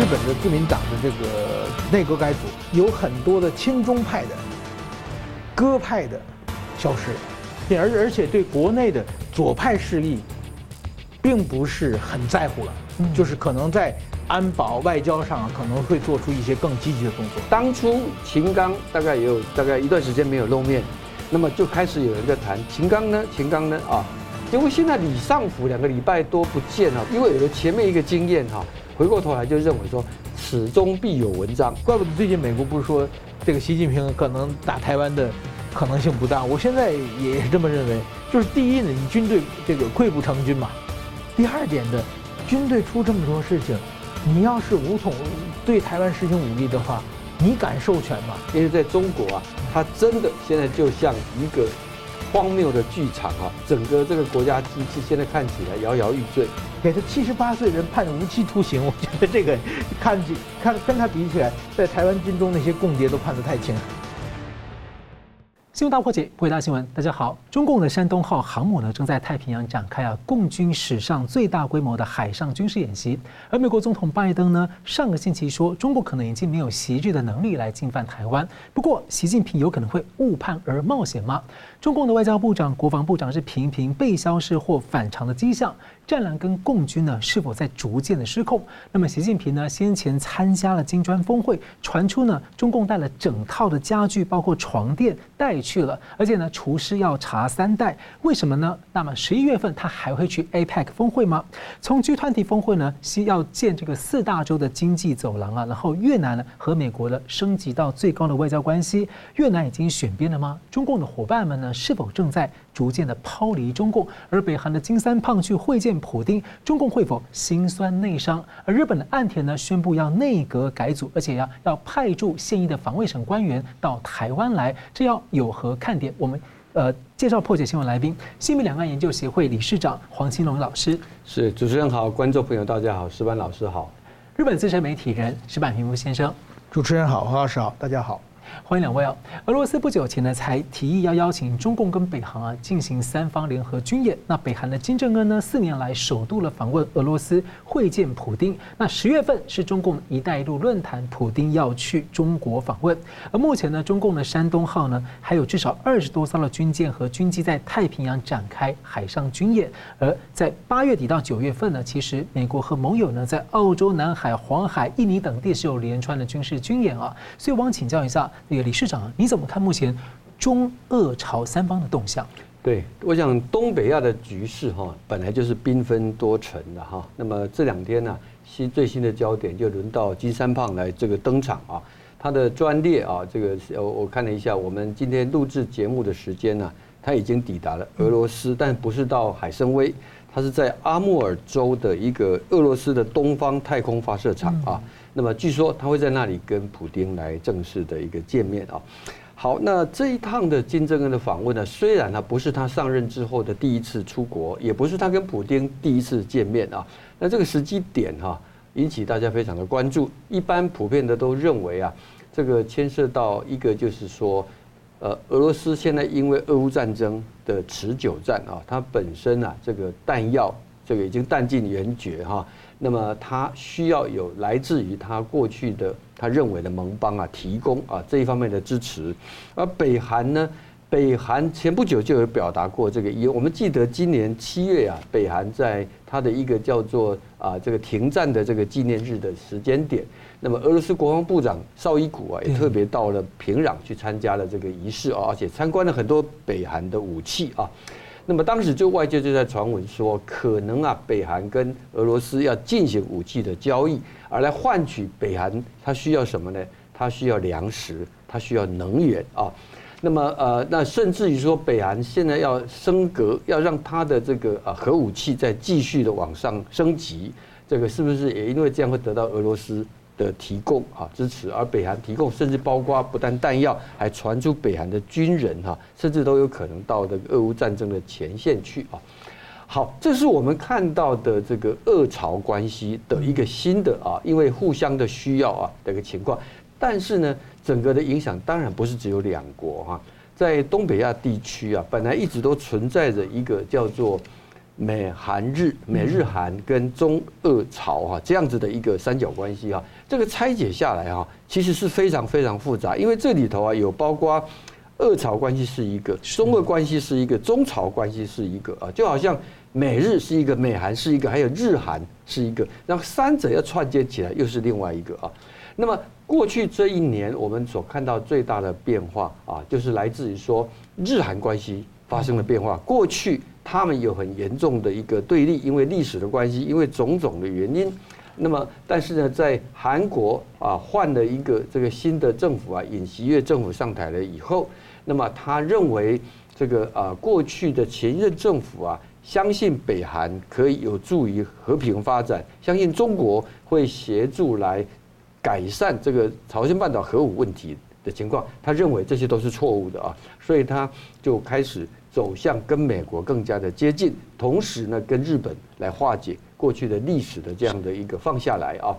日本的自民党的这个内阁改组，有很多的亲中派的、鸽派的消失了，而而且对国内的左派势力，并不是很在乎了，就是可能在安保外交上可能会做出一些更积极的动作。当初秦刚大概也有大概一段时间没有露面，那么就开始有人在谈秦刚呢，秦刚呢啊，结果现在李尚福两个礼拜多不见了，因为有了前面一个经验哈。回过头来就认为说，始终必有文章。怪不得最近美国不是说这个习近平可能打台湾的可能性不大。我现在也是这么认为。就是第一呢，你军队这个溃不成军嘛；第二点的，军队出这么多事情，你要是无从对台湾实行武力的话，你敢授权吗？因为在中国啊，它真的现在就像一个。荒谬的剧场啊！整个这个国家机器现在看起来摇摇欲坠，给他七十八岁人判无期徒刑，我觉得这个看起看跟他比起来，在台湾军中那些共谍都判得太轻。新闻大破解，回答新闻，大家好。中共的山东号航母呢，正在太平洋展开啊，共军史上最大规模的海上军事演习。而美国总统拜登呢，上个星期说，中国可能已经没有袭击的能力来进犯台湾。不过，习近平有可能会误判而冒险吗？中共的外交部长、国防部长是频频被消失或反常的迹象。战狼跟共军呢，是否在逐渐的失控？那么习近平呢，先前参加了金砖峰会，传出呢，中共带了整套的家具，包括床垫带去了，而且呢，厨师要查三代，为什么呢？那么十一月份他还会去 APEC 峰会吗？从 G20 峰会呢，需要建这个四大洲的经济走廊啊，然后越南呢和美国的升级到最高的外交关系，越南已经选边了吗？中共的伙伴们呢，是否正在逐渐的抛离中共？而北韩的金三胖去会见。普丁，中共会否心酸内伤？而日本的岸田呢，宣布要内阁改组，而且要要派驻现役的防卫省官员到台湾来，这要有何看点？我们呃介绍破解新闻来宾，新民两岸研究协会理事长黄钦荣老师。是主持人好，观众朋友大家好，石板老师好。日本资深媒体人石板平夫先生，主持人好，黄老师好，大家好。欢迎两位哦。俄罗斯不久前呢，才提议要邀请中共跟北韩啊进行三方联合军演。那北韩的金正恩呢，四年来首度了访问俄罗斯，会见普丁。那十月份是中共“一带一路”论坛，普丁要去中国访问。而目前呢，中共的山东号呢，还有至少二十多艘的军舰和军机在太平洋展开海上军演。而在八月底到九月份呢，其实美国和盟友呢，在澳洲、南海、黄海、印尼等地是有连串的军事军演啊。所以我想请教一下。那个理事长，你怎么看目前中俄朝三方的动向？对，我想东北亚的局势哈，本来就是缤纷多层的哈。那么这两天呢，新最新的焦点就轮到金三胖来这个登场啊。他的专列啊，这个我我看了一下，我们今天录制节目的时间呢，他已经抵达了俄罗斯，但不是到海参崴，他是在阿穆尔州的一个俄罗斯的东方太空发射场啊。那么据说他会在那里跟普丁来正式的一个见面啊。好，那这一趟的金正恩的访问呢，虽然呢不是他上任之后的第一次出国，也不是他跟普丁第一次见面啊。那这个时机点哈，引起大家非常的关注。一般普遍的都认为啊，这个牵涉到一个就是说，呃，俄罗斯现在因为俄乌战争的持久战啊，它本身啊这个弹药这个已经弹尽援绝哈。那么他需要有来自于他过去的他认为的盟邦啊提供啊这一方面的支持，而北韩呢，北韩前不久就有表达过这个意，我们记得今年七月啊，北韩在他的一个叫做啊这个停战的这个纪念日的时间点，那么俄罗斯国防部长绍伊古啊也特别到了平壤去参加了这个仪式啊，而且参观了很多北韩的武器啊。那么当时就外界就在传闻说，可能啊，北韩跟俄罗斯要进行武器的交易，而来换取北韩它需要什么呢？它需要粮食，它需要能源啊。那么呃，那甚至于说，北韩现在要升格，要让它的这个啊核武器再继续的往上升级，这个是不是也因为这样会得到俄罗斯？的提供啊支持，而北韩提供，甚至包括不但弹药，还传出北韩的军人哈，甚至都有可能到这个俄乌战争的前线去啊。好，这是我们看到的这个俄朝关系的一个新的啊，因为互相的需要啊的一个情况。但是呢，整个的影响当然不是只有两国哈，在东北亚地区啊，本来一直都存在着一个叫做美韩日、美日韩跟中俄朝哈这样子的一个三角关系啊，这个拆解下来啊，其实是非常非常复杂，因为这里头啊有包括俄朝关系是一个，中俄关系是一个，中朝关系是一个啊，就好像美日是一个，美韩是一个，还有日韩是一个，然后三者要串接起来又是另外一个啊。那么过去这一年我们所看到最大的变化啊，就是来自于说日韩关系发生了变化，过去。他们有很严重的一个对立，因为历史的关系，因为种种的原因。那么，但是呢，在韩国啊换了一个这个新的政府啊，尹锡悦政府上台了以后，那么他认为这个啊过去的前任政府啊，相信北韩可以有助于和平发展，相信中国会协助来改善这个朝鲜半岛核武问题的情况，他认为这些都是错误的啊，所以他就开始。走向跟美国更加的接近，同时呢，跟日本来化解过去的历史的这样的一个放下来啊。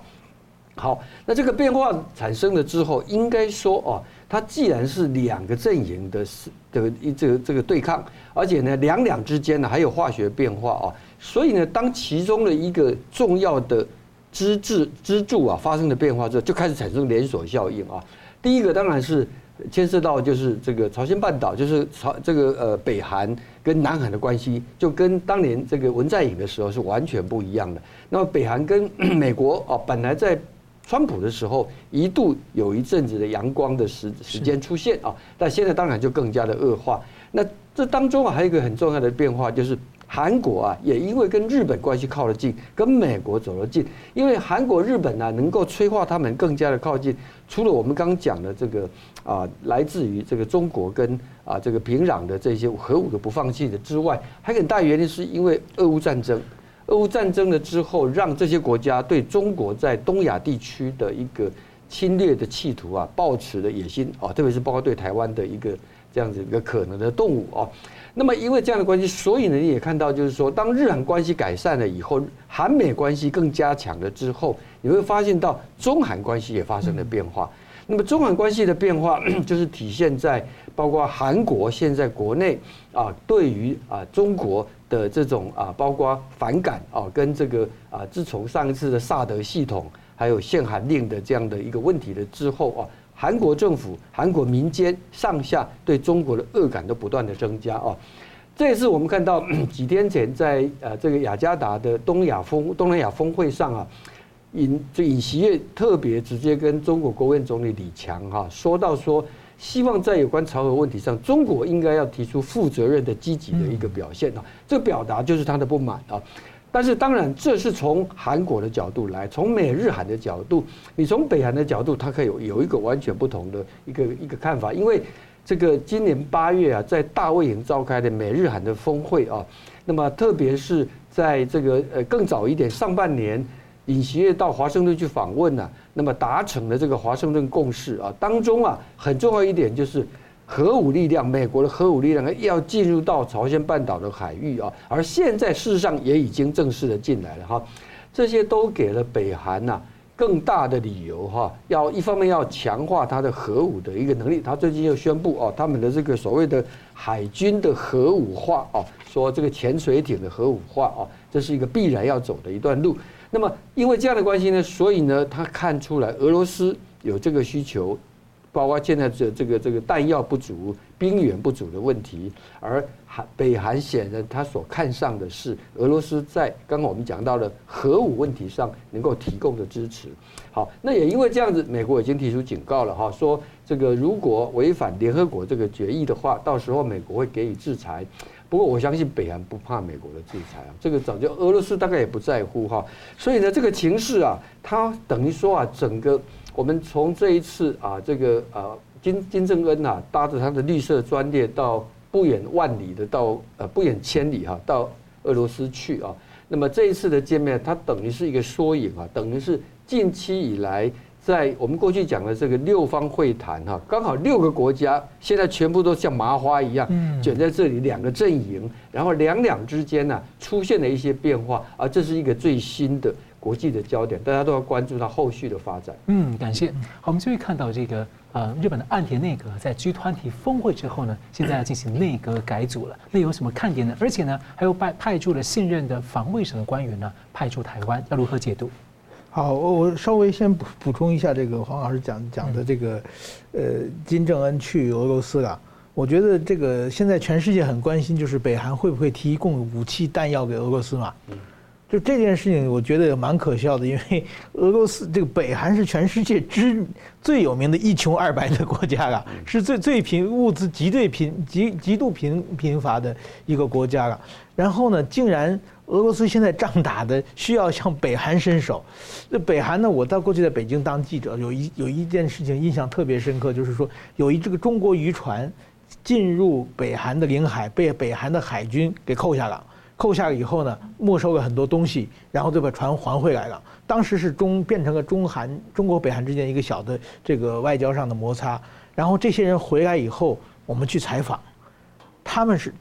好，那这个变化产生了之后，应该说哦，它既然是两个阵营的这个这个这个对抗，而且呢，两两之间呢还有化学变化啊，所以呢，当其中的一个重要的支支支柱啊发生了变化之后，就开始产生连锁效应啊。第一个当然是。牵涉到就是这个朝鲜半岛，就是朝这个呃北韩跟南韩的关系，就跟当年这个文在寅的时候是完全不一样的。那么北韩跟美国啊，本来在川普的时候一度有一阵子的阳光的时时间出现啊，但现在当然就更加的恶化。那这当中啊，还有一个很重要的变化就是。韩国啊，也因为跟日本关系靠得近，跟美国走得近，因为韩国、日本呢、啊，能够催化他们更加的靠近。除了我们刚刚讲的这个啊，来自于这个中国跟啊这个平壤的这些核武的不放弃的之外，还很大原因是因为俄乌战争。俄乌战争了之后，让这些国家对中国在东亚地区的一个侵略的企图啊，抱持的野心啊，特别是包括对台湾的一个这样子一个可能的动武啊。那么，因为这样的关系，所以呢，你也看到，就是说，当日韩关系改善了以后，韩美关系更加强了之后，你会发现到中韩关系也发生了变化。那么，中韩关系的变化，就是体现在包括韩国现在国内啊，对于啊中国的这种啊，包括反感啊，跟这个啊，自从上一次的萨德系统还有限韩令的这样的一个问题的之后啊。韩国政府、韩国民间上下对中国的恶感都不断的增加哦，这也是我们看到 几天前在呃这个雅加达的东亚峰东南亚峰会上啊，尹这尹锡悦特别直接跟中国国务院总理李强哈说到说，希望在有关朝核问题上，中国应该要提出负责任的积极的一个表现啊，这个表达就是他的不满啊。但是当然，这是从韩国的角度来，从美日韩的角度，你从北韩的角度，它可以有有一个完全不同的一个一个看法。因为这个今年八月啊，在大卫营召开的美日韩的峰会啊，那么特别是在这个呃更早一点上半年，尹锡悦到华盛顿去访问呢，那么达成了这个华盛顿共识啊，当中啊很重要一点就是。核武力量，美国的核武力量要进入到朝鲜半岛的海域啊，而现在事实上也已经正式的进来了哈，这些都给了北韩呐更大的理由哈，要一方面要强化它的核武的一个能力，他最近又宣布哦，他们的这个所谓的海军的核武化哦，说这个潜水艇的核武化哦，这是一个必然要走的一段路。那么因为这样的关系呢，所以呢，他看出来俄罗斯有这个需求。包括现在这这个这个弹药不足、兵源不足的问题，而韩北韩显然他所看上的是俄罗斯在刚刚我们讲到的核武问题上能够提供的支持。好，那也因为这样子，美国已经提出警告了哈，说这个如果违反联合国这个决议的话，到时候美国会给予制裁。不过我相信北韩不怕美国的制裁啊，这个早就俄罗斯大概也不在乎哈。所以呢，这个情势啊，它等于说啊，整个。我们从这一次啊，这个啊金金正恩呐，搭着他的绿色专列到不远万里的到呃不远千里哈，到俄罗斯去啊。那么这一次的见面，它等于是一个缩影啊，等于是近期以来在我们过去讲的这个六方会谈哈，刚好六个国家现在全部都像麻花一样卷在这里，两个阵营，然后两两之间呢出现了一些变化啊，这是一个最新的。国际的焦点，大家都要关注它后续的发展。嗯，感谢。好，我们就会看到这个呃，日本的岸田内阁在 G 团体峰会之后呢，现在要进行内阁改组了。那有什么看点呢？而且呢，还有派派驻了现任的防卫省的官员呢，派驻台湾，要如何解读？好，我我稍微先补补充一下这个黄老师讲讲的这个，呃，金正恩去俄罗斯了。我觉得这个现在全世界很关心，就是北韩会不会提供武器弹药给俄罗斯嘛？就这件事情，我觉得也蛮可笑的，因为俄罗斯这个北韩是全世界之最有名的一穷二白的国家了，是最最贫物资极最贫极极度贫贫乏的一个国家了。然后呢，竟然俄罗斯现在仗打的需要向北韩伸手。那北韩呢，我到过去在北京当记者，有一有一件事情印象特别深刻，就是说有一这个中国渔船进入北韩的领海，被北韩的海军给扣下了。扣下以后呢，没收了很多东西，然后就把船还回来了。当时是中变成了中韩、中国、北韩之间一个小的这个外交上的摩擦。然后这些人回来以后，我们去采访，他们是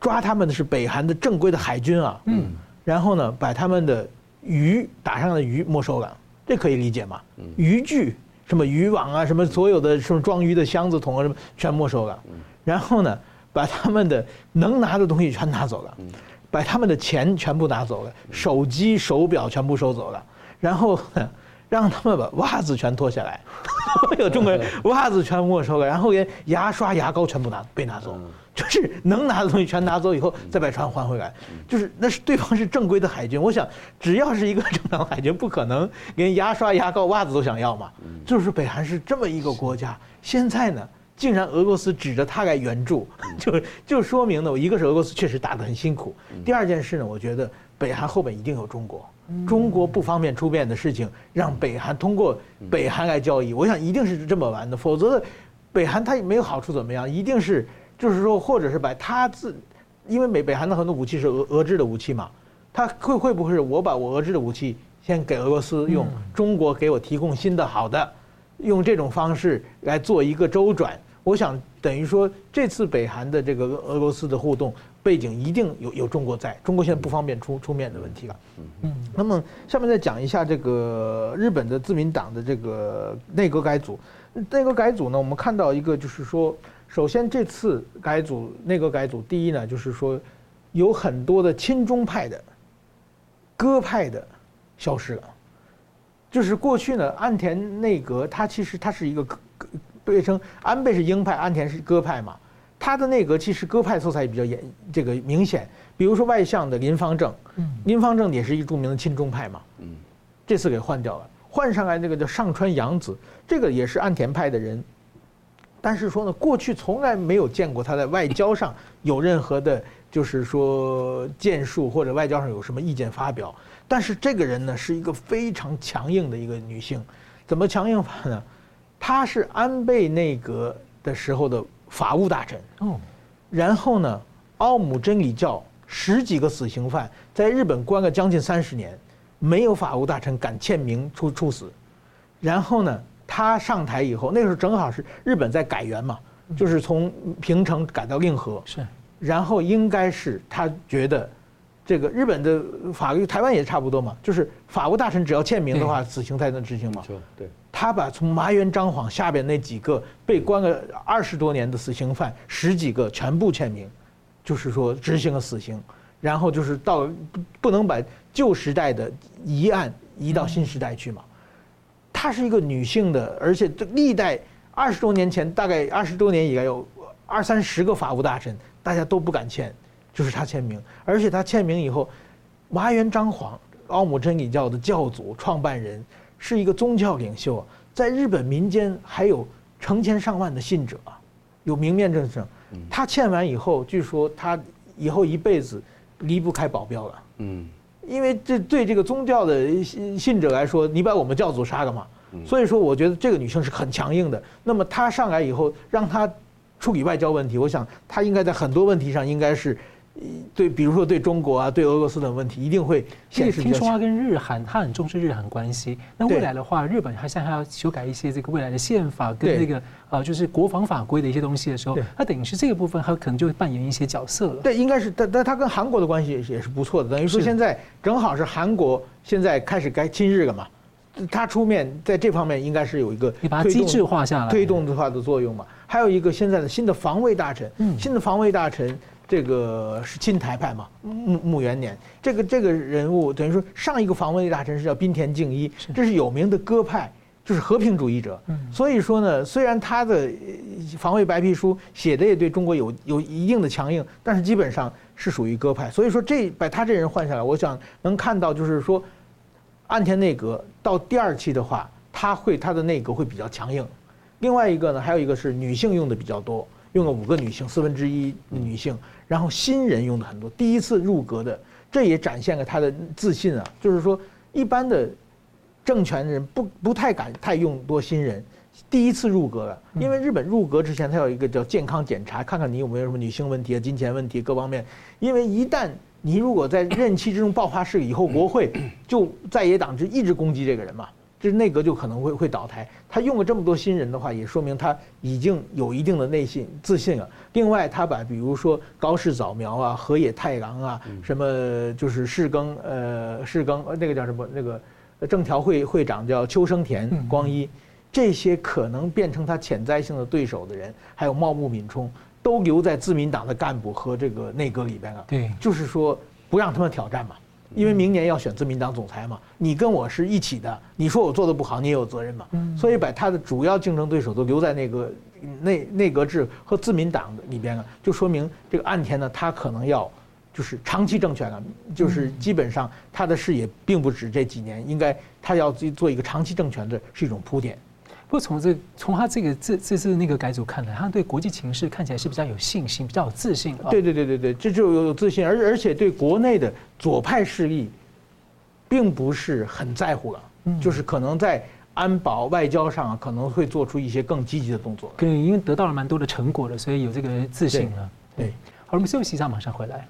抓他们的是北韩的正规的海军啊，嗯，然后呢，把他们的鱼打上的鱼没收了，这可以理解吗？渔具什么渔网啊，什么所有的什么装鱼的箱子桶啊什么全没收了，然后呢，把他们的能拿的东西全拿走了，把他们的钱全部拿走了，手机、手表全部收走了，然后让他们把袜子全脱下来，有中国人袜子全没收了，然后连牙刷、牙膏全部拿被拿走，就是能拿的东西全拿走以后再把船还回来，就是那是对方是正规的海军，我想只要是一个 正常海军，不可能连牙刷、牙膏、袜子都想要嘛，就是北韩是这么一个国家，现在呢。竟然俄罗斯指着他来援助，就就说明呢，一个是俄罗斯确实打得很辛苦，第二件事呢，我觉得北韩后面一定有中国，中国不方便出面的事情，让北韩通过北韩来交易，我想一定是这么玩的，否则北韩他没有好处怎么样？一定是就是说，或者是把他自，因为美北韩的很多武器是俄俄制的武器嘛，他会会不会是我把我俄制的武器先给俄罗斯用，中国给我提供新的好的，用这种方式来做一个周转。我想等于说，这次北韩的这个俄罗斯的互动背景一定有有中国在，中国现在不方便出出面的问题了。嗯，那么下面再讲一下这个日本的自民党的这个内阁改组。内阁改组呢，我们看到一个就是说，首先这次改组内阁改组，第一呢就是说，有很多的亲中派的鸽派的消失了，就是过去呢岸田内阁它其实它是一个。被称安倍是鹰派，安田是鸽派嘛？他的内阁其实鸽派色彩也比较严，这个明显。比如说外相的林方正，林方正也是一著名的亲中派嘛。这次给换掉了，换上来那个叫上川洋子，这个也是安田派的人。但是说呢，过去从来没有见过他在外交上有任何的，就是说建树或者外交上有什么意见发表。但是这个人呢，是一个非常强硬的一个女性，怎么强硬法呢？她是安倍内阁的时候的法务大臣。哦，然后呢，奥姆真理教十几个死刑犯在日本关了将近三十年，没有法务大臣敢签名处处死，然后呢，他上台以后，那个时候正好是日本在改元嘛，就是从平城改到令和，是，然后应该是他觉得，这个日本的法律，台湾也差不多嘛，就是法务大臣只要签名的话，死刑才能执行嘛，对。他把从麻原彰晃下边那几个被关了二十多年的死刑犯，十几个全部签名，就是说执行了死刑，然后就是到不能把旧时代的疑案移到新时代去嘛。她是一个女性的，而且这历代二十多年前，大概二十多年以来有二三十个法务大臣，大家都不敢签，就是她签名，而且她签名以后，麻原彰晃奥姆真理教的教主创办人。是一个宗教领袖啊，在日本民间还有成千上万的信者啊，有明面证证。他欠完以后，据说他以后一辈子离不开保镖了。嗯，因为这对这个宗教的信者来说，你把我们教主杀了嘛。所以说，我觉得这个女性是很强硬的。那么她上来以后，让她处理外交问题，我想她应该在很多问题上应该是对，比如说对中国啊，对俄罗斯等问题，一定会显示。听说他跟日韩，他很重视日韩关系。那未来的话，日本他现在还要修改一些这个未来的宪法跟那个呃，就是国防法规的一些东西的时候，他等于是这个部分，他可能就会扮演一些角色了。对，应该是，但但他跟韩国的关系也是也是不错的。等于说现在正好是韩国现在开始该亲日了嘛，他出面在这方面应该是有一个你把它机制化下来，推动的话的作用嘛。还有一个现在的新的防卫大臣，嗯新的防卫大臣。这个是亲台派嘛，木木元年，这个这个人物等于说上一个防卫大臣是叫滨田敬一，这是有名的鸽派，就是和平主义者。所以说呢，虽然他的防卫白皮书写的也对中国有有一定的强硬，但是基本上是属于鸽派。所以说这把他这人换下来，我想能看到就是说，岸田内阁到第二期的话，他会他的内阁会比较强硬。另外一个呢，还有一个是女性用的比较多。用了五个女性，四分之一女性，然后新人用的很多，第一次入阁的，这也展现了他的自信啊。就是说，一般的政权人不不太敢太用多新人，第一次入阁了，因为日本入阁之前，他有一个叫健康检查，看看你有没有什么女性问题啊、金钱问题各方面。因为一旦你如果在任期之中爆发事以后，国会就在野党就一直攻击这个人嘛。这内阁就可能会会倒台。他用了这么多新人的话，也说明他已经有一定的内信自信了。另外，他把比如说高市早苗啊、河野太郎啊、什么就是世耕呃世耕那个叫什么那个政调会会长叫秋生田光一，这些可能变成他潜在性的对手的人，还有茂木敏充，都留在自民党的干部和这个内阁里边了。对，就是说不让他们挑战嘛。因为明年要选自民党总裁嘛，你跟我是一起的，你说我做的不好，你也有责任嘛。所以把他的主要竞争对手都留在那个内内阁制和自民党里边了，就说明这个岸田呢，他可能要就是长期政权了，就是基本上他的视野并不止这几年，应该他要做一个长期政权的是一种铺垫。不过从这从他这个这这次那个改组看来，他对国际情势看起来是比较有信心，比较有自信。对对对对对，这就有自信，而而且对国内的左派势力，并不是很在乎了，嗯就是可能在安保外交上可能会做出一些更积极的动作。对，因为得到了蛮多的成果了，所以有这个自信了。对，好，我们休息一下，马上回来。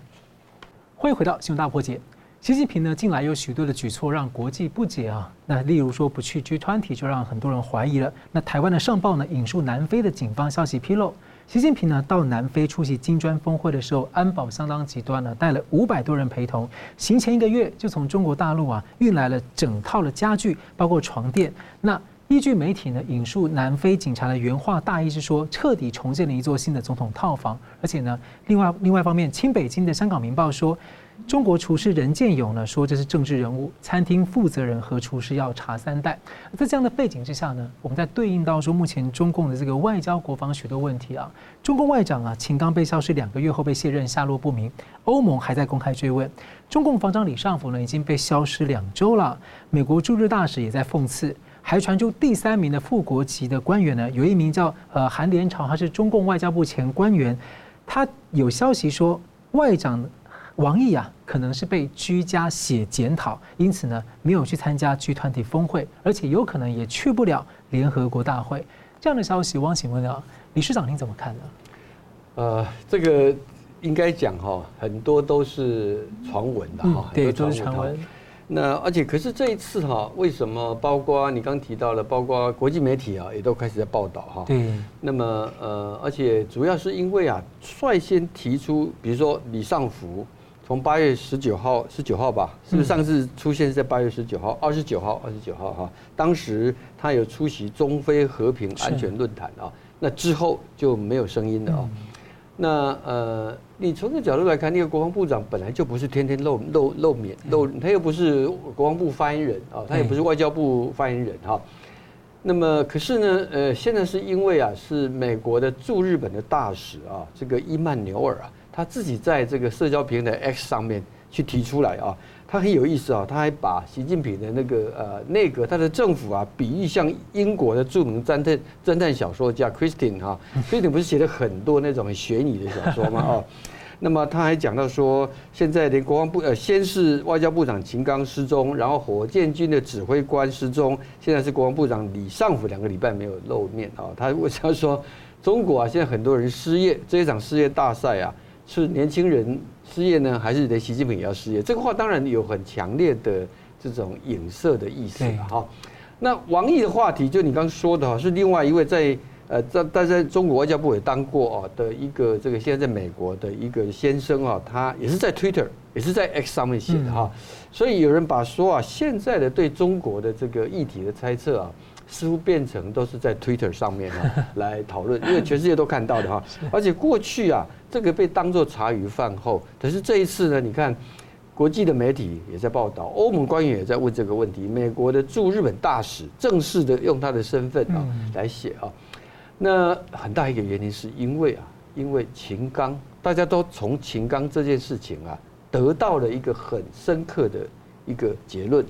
欢迎回到新闻大破解。习近平呢，近来有许多的举措让国际不解啊。那例如说不去 G20 就让很多人怀疑了。那台湾的上报呢，引述南非的警方消息披露，习近平呢到南非出席金砖峰会的时候，安保相当极端呢，带了五百多人陪同。行前一个月就从中国大陆啊运来了整套的家具，包括床垫。那依据媒体呢引述南非警察的原话，大意是说彻底重建了一座新的总统套房。而且呢，另外另外一方面，亲北京的香港明报说。中国厨师任建勇呢说，这是政治人物，餐厅负责人和厨师要查三代。在这样的背景之下呢，我们在对应到说目前中共的这个外交国防许多问题啊，中共外长啊秦刚被消失两个月后被卸任，下落不明。欧盟还在公开追问。中共防长李尚福呢已经被消失两周了。美国驻日大使也在讽刺，还传出第三名的副国级的官员呢，有一名叫呃韩连朝，他是中共外交部前官员，他有消息说外长。王毅啊，可能是被居家写检讨，因此呢，没有去参加 G 团体峰会，而且有可能也去不了联合国大会。这样的消息，汪请问啊，理事长您怎么看呢？呃，这个应该讲哈，很多都是传闻的哈，对，都是传闻。那而且可是这一次哈，为什么包括你刚提到了，包括国际媒体啊，也都开始在报道哈。对。那么呃，而且主要是因为啊，率先提出，比如说李尚福。从八月十九号，十九号吧，是不是上次出现在八月十九号？二十九号，二十九号哈。当时他有出席中非和平安全论坛啊，那之后就没有声音了啊。那呃，你从这个角度来看，那个国防部长本来就不是天天露露露面露，他又不是国防部发言人啊，他也不是外交部发言人哈。那么可是呢，呃，现在是因为啊，是美国的驻日本的大使啊，这个伊曼纽尔啊。他自己在这个社交平台 X 上面去提出来啊，他很有意思啊，他还把习近平的那个呃内阁他的政府啊，比喻像英国的著名侦探侦探小说家 Christine 哈，Christine 不是写了很多那种很悬疑的小说吗？啊，那么他还讲到说，现在连国防部呃先是外交部长秦刚失踪，然后火箭军的指挥官失踪，现在是国防部长李尚福两个礼拜没有露面啊，他为什么说中国啊现在很多人失业，这一场失业大赛啊。是年轻人失业呢，还是连习近平也要失业？这个话当然有很强烈的这种影射的意思了哈。那王毅的话题，就你刚刚说的哈，是另外一位在呃在但在中国外交部也当过啊的一个这个现在在美国的一个先生啊，他也是在 Twitter 也是在 X 上面写的哈。所以有人把说啊，现在的对中国的这个议题的猜测啊。似乎变成都是在 Twitter 上面啊 来讨论，因为全世界都看到的哈。而且过去啊，这个被当作茶余饭后，可是这一次呢，你看国际的媒体也在报道，欧盟官员也在问这个问题，美国的驻日本大使正式的用他的身份啊来写啊。那很大一个原因是因为啊，因为秦刚，大家都从秦刚这件事情啊得到了一个很深刻的一个结论。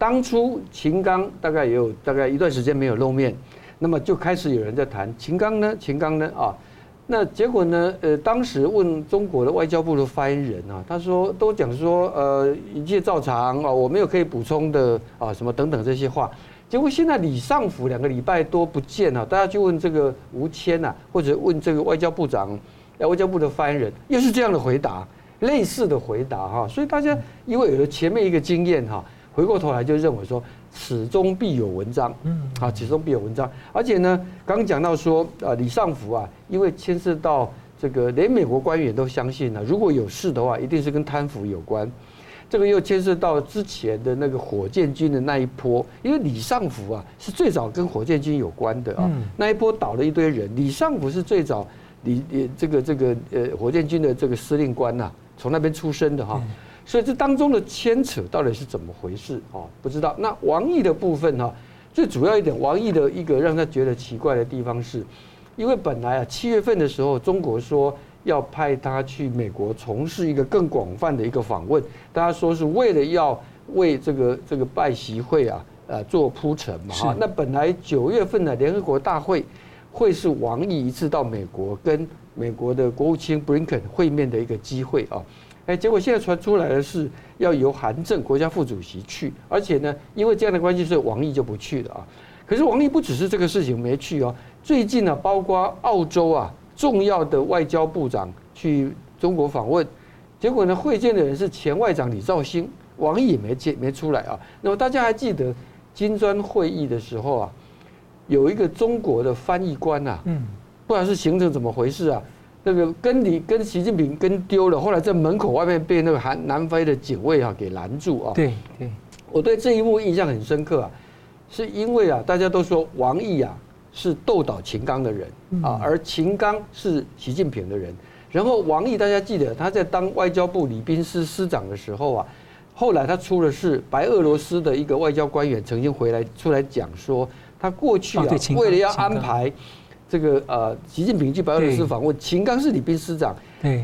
当初秦刚大概也有大概一段时间没有露面，那么就开始有人在谈秦刚呢，秦刚呢？啊，那结果呢，呃，当时问中国的外交部的发言人啊，他说都讲说呃一切照常啊，我没有可以补充的啊什么等等这些话，结果现在李尚福两个礼拜多不见了，大家就问这个吴谦呐，或者问这个外交部长，外交部的发言人，又是这样的回答，类似的回答哈，所以大家因为有了前面一个经验哈。回过头来就认为说，此中必有文章，嗯，啊，此中必有文章。而且呢，刚刚讲到说，啊，李尚福啊，因为牵涉到这个，连美国官员都相信了，如果有事的话，一定是跟贪腐有关。这个又牵涉到之前的那个火箭军的那一波，因为李尚福啊是最早跟火箭军有关的啊，那一波倒了一堆人，李尚福是最早李这个这个呃火箭军的这个司令官呐，从那边出身的哈。所以这当中的牵扯到底是怎么回事啊？不知道。那王毅的部分哈，最主要一点，王毅的一个让他觉得奇怪的地方是，因为本来啊七月份的时候，中国说要派他去美国从事一个更广泛的一个访问，大家说是为了要为这个这个拜习会啊呃做铺陈嘛哈。那本来九月份的联合国大会会是王毅一次到美国跟美国的国务卿布林肯会面的一个机会啊。哎，结果现在传出来的是要由韩正国家副主席去，而且呢，因为这样的关系，所以王毅就不去了啊。可是王毅不只是这个事情没去哦，最近呢，包括澳洲啊重要的外交部长去中国访问，结果呢，会见的人是前外长李肇星，王毅也没见没出来啊。那么大家还记得金砖会议的时候啊，有一个中国的翻译官呐，嗯，不知道是行程怎么回事啊。那个跟你跟习近平跟丢了，后来在门口外面被那个韩南非的警卫啊给拦住啊。对对，我对这一幕印象很深刻啊，是因为啊，大家都说王毅啊是斗倒秦刚的人啊，而秦刚是习近平的人。然后王毅大家记得他在当外交部礼宾司司长的时候啊，后来他出了事，白俄罗斯的一个外交官员曾经回来出来讲说，他过去啊为了要安排。这个呃，习近平去白俄罗斯访问，秦刚是礼宾司长，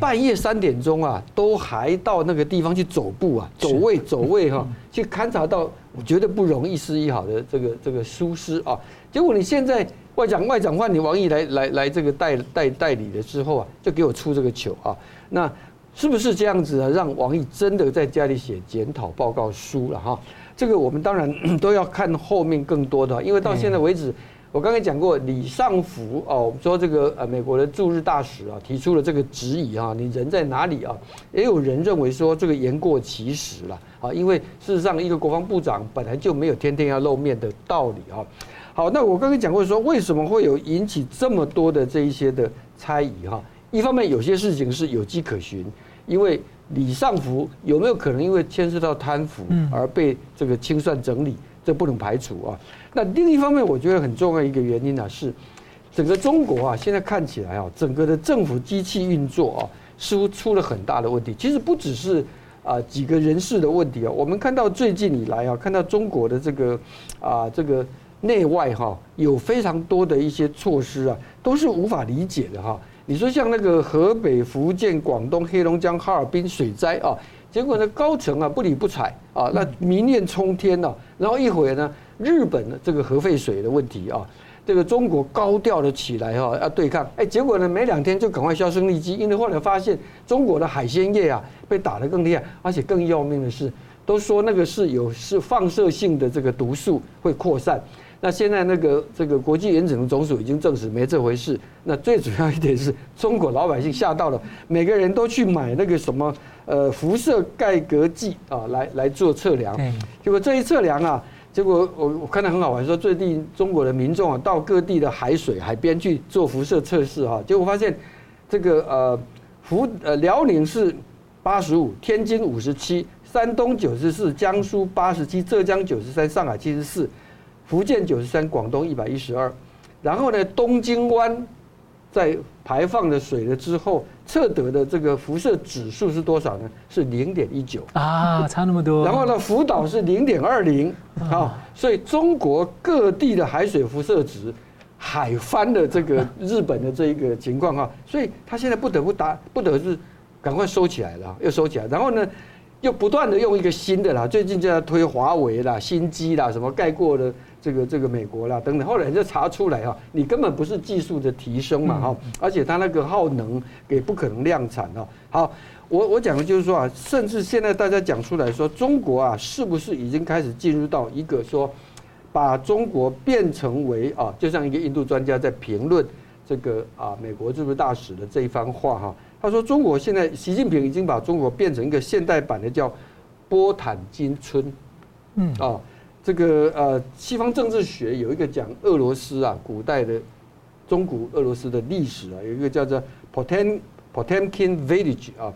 半夜三点钟啊，都还到那个地方去走步啊，走位走位哈，去勘察到，我觉得不容一丝一好的这个这个疏失啊。结果你现在外长外长换你王毅来来来这个代代代理了之后啊，就给我出这个球啊，那是不是这样子啊？让王毅真的在家里写检讨报告书了哈？这个我们当然 都要看后面更多的，因为到现在为止。我刚才讲过，李尚福哦，我们说这个呃，美国的驻日大使啊，提出了这个质疑啊，你人在哪里啊？也有人认为说这个言过其实了啊，因为事实上一个国防部长本来就没有天天要露面的道理啊。好，那我刚才讲过说，为什么会有引起这么多的这一些的猜疑哈？一方面有些事情是有迹可循，因为李尚福有没有可能因为牵涉到贪腐而被这个清算整理？这不能排除啊。那另一方面，我觉得很重要一个原因呢，是整个中国啊，现在看起来啊，整个的政府机器运作啊，似乎出了很大的问题。其实不只是啊几个人事的问题啊，我们看到最近以来啊，看到中国的这个啊这个内外哈，有非常多的一些措施啊，都是无法理解的哈。你说像那个河北、福建、广东、黑龙江、哈尔滨水灾啊。结果呢，高层啊不理不睬啊，那民怨冲天呐。然后一会儿呢，日本的这个核废水的问题啊，这个中国高调的起来哈，要对抗。哎，结果呢，没两天就赶快销声匿迹，因为后来发现中国的海鲜业啊被打得更厉害，而且更要命的是，都说那个是有是放射性的这个毒素会扩散。那现在那个这个国际原子能总署已经证实没这回事。那最主要一点是中国老百姓吓到了，每个人都去买那个什么呃辐射盖格计啊来来做测量。结果这一测量啊，结果我我看到很好玩，说最近中国的民众啊到各地的海水海边去做辐射测试哈，结果发现这个呃福呃辽宁是八十五，天津五十七，山东九十四，江苏八十七，浙江九十三，上海七十四。福建九十三，广东一百一十二，然后呢，东京湾在排放的水了之后测得的这个辐射指数是多少呢？是零点一九啊，差那么多。然后呢，福岛是零点二零 啊，所以中国各地的海水辐射值海翻的这个日本的这一个情况啊，所以他现在不得不打，不得是赶快收起来了，又收起来，然后呢，又不断的用一个新的啦，最近就在推华为啦、新机啦，什么盖过了。这个这个美国啦等等，后来就查出来哈，你根本不是技术的提升嘛哈，而且它那个耗能也不可能量产哦。好，我我讲的就是说啊，甚至现在大家讲出来说，中国啊是不是已经开始进入到一个说，把中国变成为啊，就像一个印度专家在评论这个啊美国驻日大使的这一番话哈，他说中国现在习近平已经把中国变成一个现代版的叫波坦金村，嗯啊。这个呃，西方政治学有一个讲俄罗斯啊，古代的中古俄罗斯的历史啊，有一个叫做 Potem Potemkin Village 啊。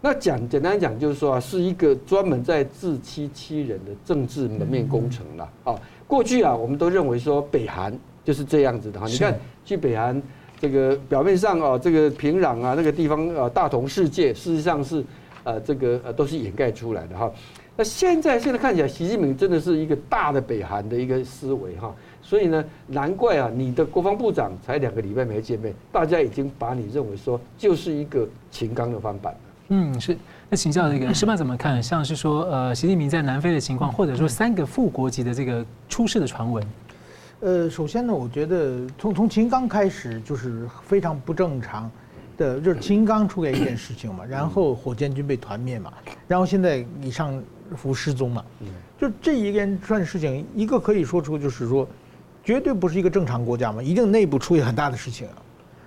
那讲简单讲就是说啊，是一个专门在自欺欺人的政治门面工程了啊。过去啊，我们都认为说北韩就是这样子的哈。你看去北韩这个表面上啊，这个平壤啊那个地方啊，大同世界，事实上是呃这个呃都是掩盖出来的哈。那现在现在看起来，习近平真的是一个大的北韩的一个思维哈，所以呢，难怪啊，你的国防部长才两个礼拜没见面，大家已经把你认为说就是一个秦刚的翻版了。嗯，是。那请教这个矢板怎么看？像是说，呃，习近平在南非的情况，或者说三个副国级的这个出事的传闻。呃，首先呢，我觉得从 从秦刚开始就是非常不正常。的就是秦刚出了一件事情嘛，然后火箭军被团灭嘛，然后现在李尚福失踪嘛，就这一连串事情，一个可以说出就是说，绝对不是一个正常国家嘛，一定内部出现很大的事情。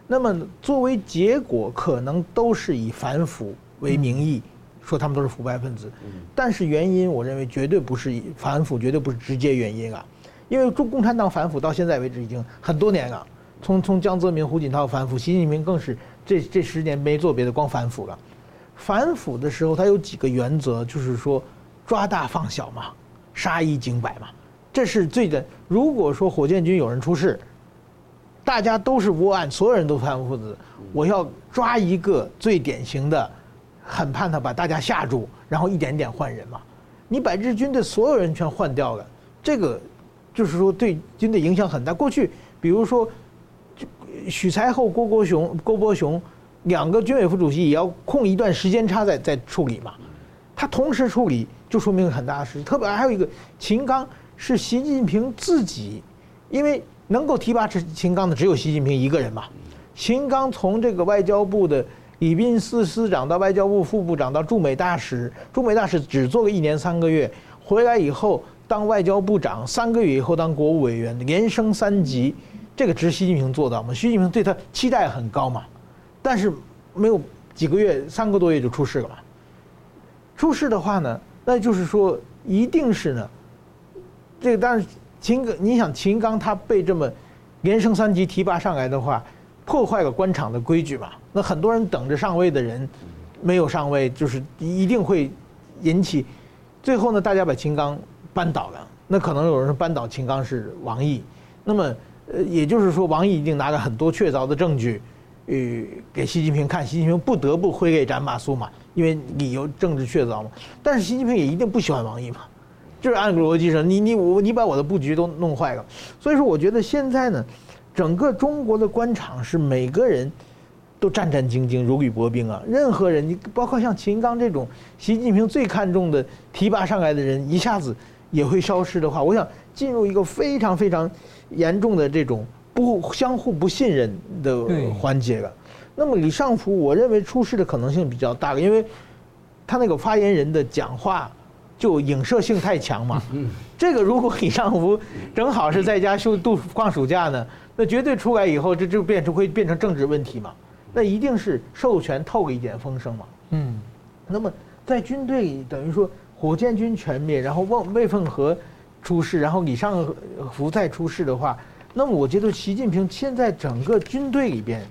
那么作为结果，可能都是以反腐为名义，说他们都是腐败分子，但是原因我认为绝对不是以反腐，绝对不是直接原因啊，因为中共产党反腐到现在为止已经很多年了，从从江泽民、胡锦涛反腐，习近平更是。这这十年没做别的，光反腐了。反腐的时候，他有几个原则，就是说抓大放小嘛，杀一儆百嘛，这是最的。如果说火箭军有人出事，大家都是窝案，所有人都反腐子，我要抓一个最典型的，很怕他把大家吓住，然后一点点换人嘛。你把日军的所有人全换掉了，这个就是说对军队影响很大。过去比如说。许才厚、郭国雄、郭伯雄两个军委副主席也要空一段时间差在在处理嘛，他同时处理就说明很大的事。特别还有一个秦刚是习近平自己，因为能够提拔秦刚的只有习近平一个人嘛。秦刚从这个外交部的礼宾司司长到外交部副部长到驻美大使，驻美大使只做个一年三个月，回来以后当外交部长，三个月以后当国务委员，连升三级。这个只是习近平做到吗？习近平对他期待很高嘛，但是没有几个月，三个多月就出事了嘛。出事的话呢，那就是说一定是呢，这个当然秦刚，你想秦刚他被这么连升三级提拔上来的话，破坏了官场的规矩嘛。那很多人等着上位的人没有上位，就是一定会引起。最后呢，大家把秦刚扳倒了，那可能有人说扳倒秦刚是王毅，那么。呃，也就是说，王毅已经拿了很多确凿的证据，呃，给习近平看，习近平不得不挥给斩马谡嘛，因为理由政治确凿嘛。但是习近平也一定不喜欢王毅嘛，就是按个逻辑上，你你我你把我的布局都弄坏了。所以说，我觉得现在呢，整个中国的官场是每个人都战战兢兢，如履薄冰啊。任何人，你包括像秦刚这种习近平最看重的提拔上来的人，一下子也会消失的话，我想进入一个非常非常。严重的这种不相互不信任的环节了。那么李尚福，我认为出事的可能性比较大，因为他那个发言人的讲话就影射性太强嘛。嗯这个如果李尚福正好是在家休度放暑假呢，那绝对出来以后，这就变成会变成政治问题嘛。那一定是授权透一点风声嘛。嗯。那么在军队里，等于说火箭军全灭，然后魏魏凤和出事，然后李尚福再出事的话，那么我觉得习近平现在整个军队里边，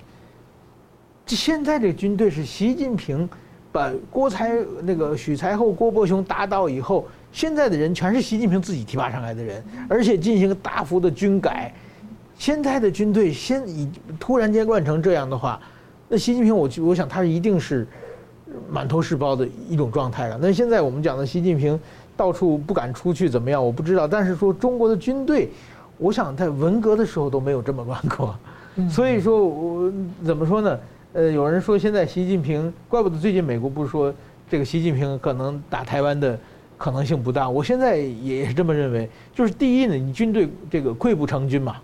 现在这军队是习近平。把郭才那个许才厚、郭伯雄打倒以后，现在的人全是习近平自己提拔上来的人，而且进行大幅的军改。现在的军队先已突然间乱成这样的话，那习近平我我想他一定是满头是包的一种状态了。那现在我们讲的习近平到处不敢出去怎么样？我不知道。但是说中国的军队，我想在文革的时候都没有这么乱过。所以说我怎么说呢？呃，有人说现在习近平，怪不得最近美国不是说这个习近平可能打台湾的可能性不大。我现在也是这么认为，就是第一呢，你军队这个溃不成军嘛，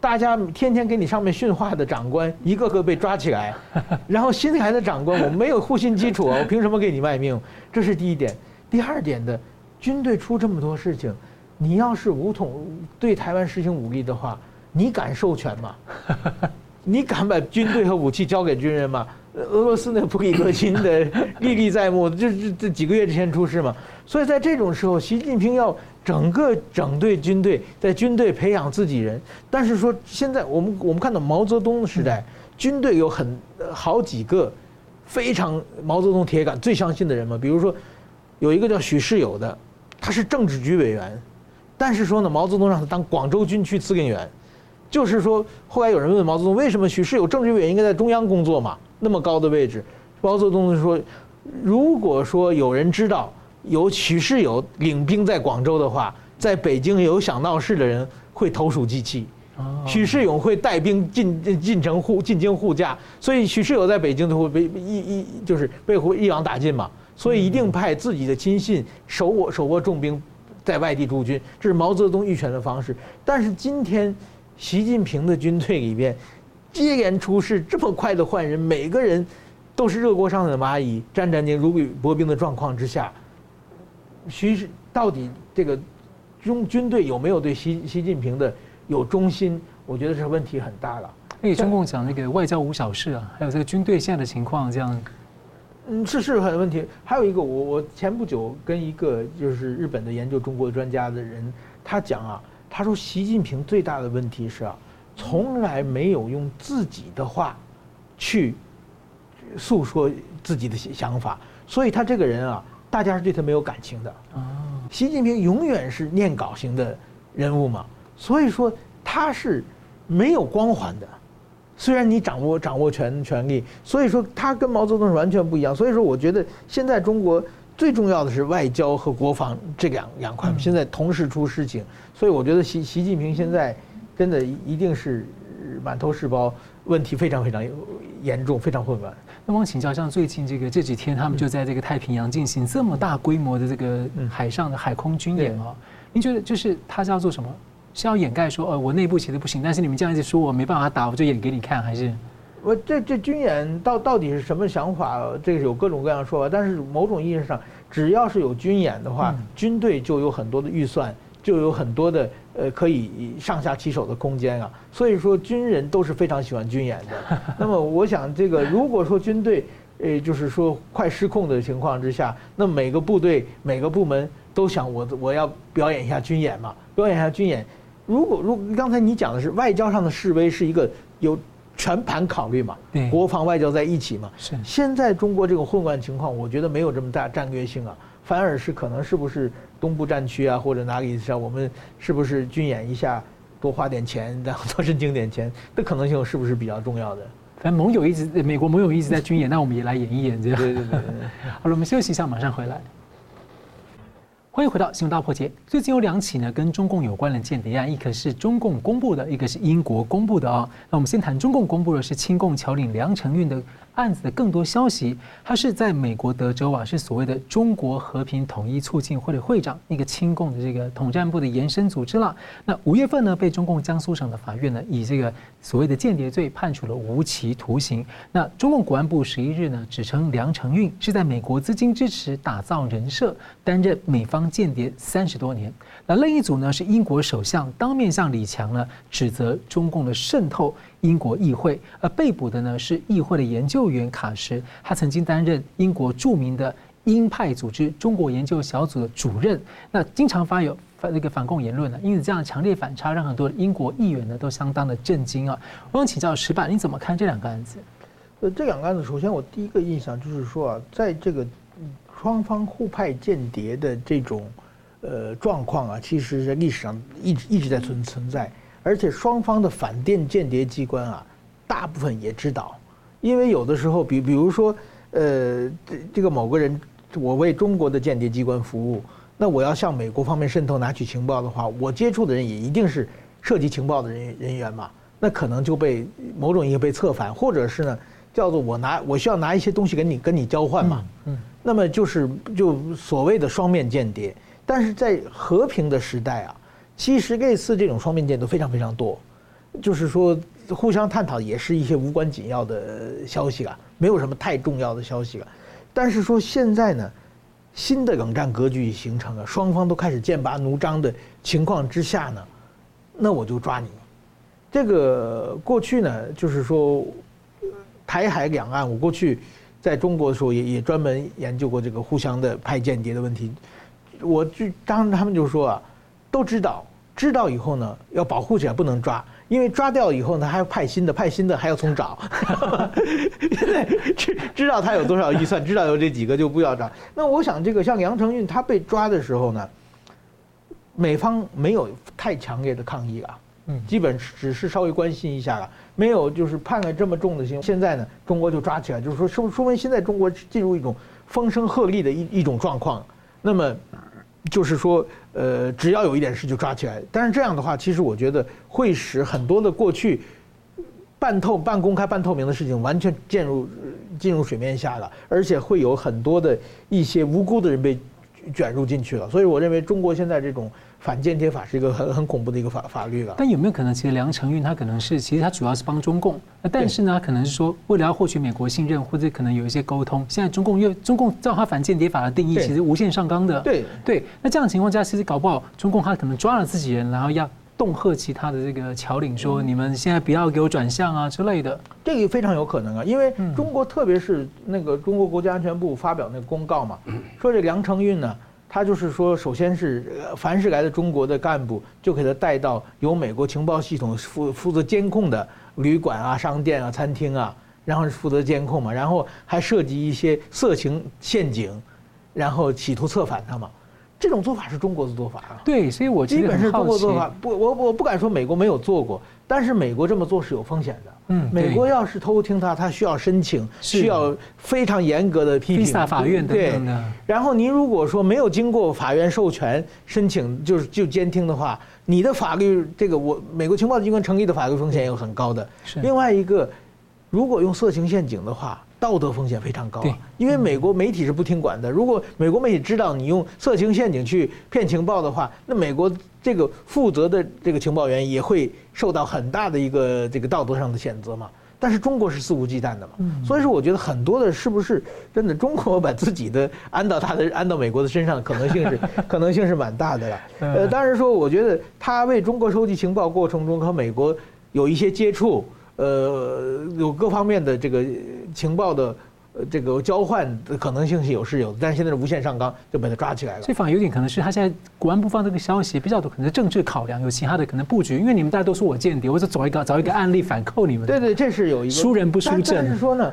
大家天天给你上面训话的长官一个个被抓起来，然后新来的长官我没有互信基础，我凭什么给你卖命？这是第一点。第二点的，军队出这么多事情，你要是武统对台湾实行武力的话，你敢授权吗？你敢把军队和武器交给军人吗？俄罗斯那个普里戈金的 历历在目，这这这几个月之前出事嘛。所以在这种时候，习近平要整个整队军队，在军队培养自己人。但是说现在我们我们看到毛泽东的时代，军队有很好几个非常毛泽东铁杆最相信的人嘛。比如说有一个叫许世友的，他是政治局委员，但是说呢，毛泽东让他当广州军区司令员。就是说，后来有人问毛泽东，为什么许世友政治委员应该在中央工作嘛？那么高的位置，毛泽东就说，如果说有人知道有许世友领兵在广州的话，在北京有想闹事的人会投鼠忌器。许世友会带兵进进城护进京护驾，所以许世友在北京都会被一一就是被一网打尽嘛。所以一定派自己的亲信手握手握重兵在外地驻军，这是毛泽东预选的方式。但是今天。习近平的军队里边，接连出事，这么快的换人，每个人都是热锅上的蚂蚁，战战兢兢、如履薄冰的状况之下，徐是到底这个中军队有没有对习习近平的有忠心？我觉得这问题很大了。那个中共讲那个外交无小事啊，还有这个军队现在的情况这样，嗯，是是很有问题。还有一个，我我前不久跟一个就是日本的研究中国专家的人，他讲啊。他说：“习近平最大的问题是啊，从来没有用自己的话去诉说自己的想法，所以他这个人啊，大家是对他没有感情的。习近平永远是念稿型的人物嘛，所以说他是没有光环的。虽然你掌握掌握权权力，所以说他跟毛泽东是完全不一样。所以说，我觉得现在中国。”最重要的是外交和国防这两两块，现在同时出事情，所以我觉得习习近平现在真的一定是满头是包，问题非常非常严重，非常混乱。那么我请教，像最近这个这几天，他们就在这个太平洋进行这么大规模的这个海上的海空军演啊，您觉得就是他是要做什么？是要掩盖说，呃，我内部其实不行，但是你们这样一直说我没办法打，我就演给你看，还是？我这这军演到到底是什么想法？这个有各种各样的说法。但是某种意义上，只要是有军演的话，军队就有很多的预算，就有很多的呃可以上下其手的空间啊。所以说，军人都是非常喜欢军演的。那么，我想这个如果说军队呃就是说快失控的情况之下，那每个部队每个部门都想我我要表演一下军演嘛，表演一下军演。如果如果刚才你讲的是外交上的示威，是一个有。全盘考虑嘛，国防外交在一起嘛。是。现在中国这种混乱情况，我觉得没有这么大战略性啊，反而是可能是不是东部战区啊，或者哪里像，我们是不是军演一下，多花点钱，然后多申请点钱，的可能性是不是比较重要的？反正盟友一直，美国盟友一直在军演，那我们也来演一演这样。对对对。好了，我们休息一下，马上回来。欢迎回到新闻大破解。最近有两起呢跟中共有关的间谍案，一个是中共公布的，一个是英国公布的啊、哦。那我们先谈中共公布的是亲共侨领梁成运的案子的更多消息。他是在美国德州啊，是所谓的中国和平统一促进会的会长，一个亲共的这个统战部的延伸组织了。那五月份呢，被中共江苏省的法院呢以这个所谓的间谍罪判处了无期徒刑。那中共国安部十一日呢指称梁成运是在美国资金支持打造人设，担任美方。间谍三十多年，那另一组呢是英国首相当面向李强呢指责中共的渗透英国议会，而被捕的呢是议会的研究员卡什，他曾经担任英国著名的鹰派组织中国研究小组的主任，那经常发有反那个反共言论呢，因此这样强烈反差让很多英国议员呢都相当的震惊啊！我想请教石板，你怎么看这两个案子？呃，这两个案子，首先我第一个印象就是说啊，在这个。双方互派间谍的这种呃状况啊，其实在历史上一直一直在存存在，而且双方的反间间谍机关啊，大部分也知道，因为有的时候，比比如说，呃，这这个某个人，我为中国的间谍机关服务，那我要向美国方面渗透拿取情报的话，我接触的人也一定是涉及情报的人人员嘛，那可能就被某种意义被策反，或者是呢，叫做我拿我需要拿一些东西跟你跟你交换嘛，嗯。那么就是就所谓的双面间谍，但是在和平的时代啊，其实类似这种双面间谍非常非常多，就是说互相探讨也是一些无关紧要的消息啊，没有什么太重要的消息啊。但是说现在呢，新的冷战格局已形成了，双方都开始剑拔弩张的情况之下呢，那我就抓你。这个过去呢，就是说台海两岸，我过去。在中国的时候也也专门研究过这个互相的派间谍的问题，我就当时他们就说啊，都知道，知道以后呢要保护起来不能抓，因为抓掉以后呢还要派新的，派新的还要重找。现在知知道他有多少预算，知道有这几个就不要找。那我想这个像杨承运他被抓的时候呢，美方没有太强烈的抗议啊。嗯基本只是稍微关心一下了，没有就是判了这么重的刑。现在呢，中国就抓起来，就是说说说明现在中国进入一种风声鹤唳的一一种状况。那么，就是说，呃，只要有一点事就抓起来。但是这样的话，其实我觉得会使很多的过去半透半公开半透明的事情完全进入进入水面下了，而且会有很多的一些无辜的人被卷入进去了。所以我认为中国现在这种。反间谍法是一个很很恐怖的一个法法律了。但有没有可能，其实梁成运他可能是，其实他主要是帮中共，但是呢，可能是说为了要获取美国信任，或者可能有一些沟通。现在中共因为中共照他反间谍法的定义，其实无限上纲的。对对。那这样的情况下，其实搞不好中共他可能抓了自己人，然后要恫吓其他的这个侨领，说你们现在不要给我转向啊之类的。这个非常有可能啊，因为中国特别是那个中国国家安全部发表那个公告嘛，说这梁成运呢。他就是说，首先是凡是来的中国的干部，就给他带到由美国情报系统负负责监控的旅馆啊、商店啊、餐厅啊，然后负责监控嘛，然后还设计一些色情陷阱，然后企图策反他嘛。这种做法是中国的做法啊。对，所以我基本是中国做法。不，我我不敢说美国没有做过，但是美国这么做是有风险的。嗯，美国要是偷听他，他需要申请，需要非常严格的批评。法院等等的。然后您如果说没有经过法院授权申请，就是就监听的话，你的法律这个我美国情报机关成立的法律风险也很高的。是。另外一个，如果用色情陷阱的话，道德风险非常高啊。因为美国媒体是不听管的。如果美国媒体知道你用色情陷阱去骗情报的话，那美国。这个负责的这个情报员也会受到很大的一个这个道德上的谴责嘛。但是中国是肆无忌惮的嘛，所以说我觉得很多的是不是真的中国把自己的安到他的安到美国的身上的可能性是 可能性是蛮大的了。呃，当然说我觉得他为中国收集情报过程中和美国有一些接触，呃，有各方面的这个情报的。呃，这个交换的可能性是有是有的，但是现在是无限上纲，就把他抓起来了。这反而有点可能是他现在国安部放这个消息比较多，可能是政治考量，有其他的可能布局。因为你们大家都说我间谍，我就找一个找一个案例反扣你们。对对，这是有一个输人不输阵。但是说呢，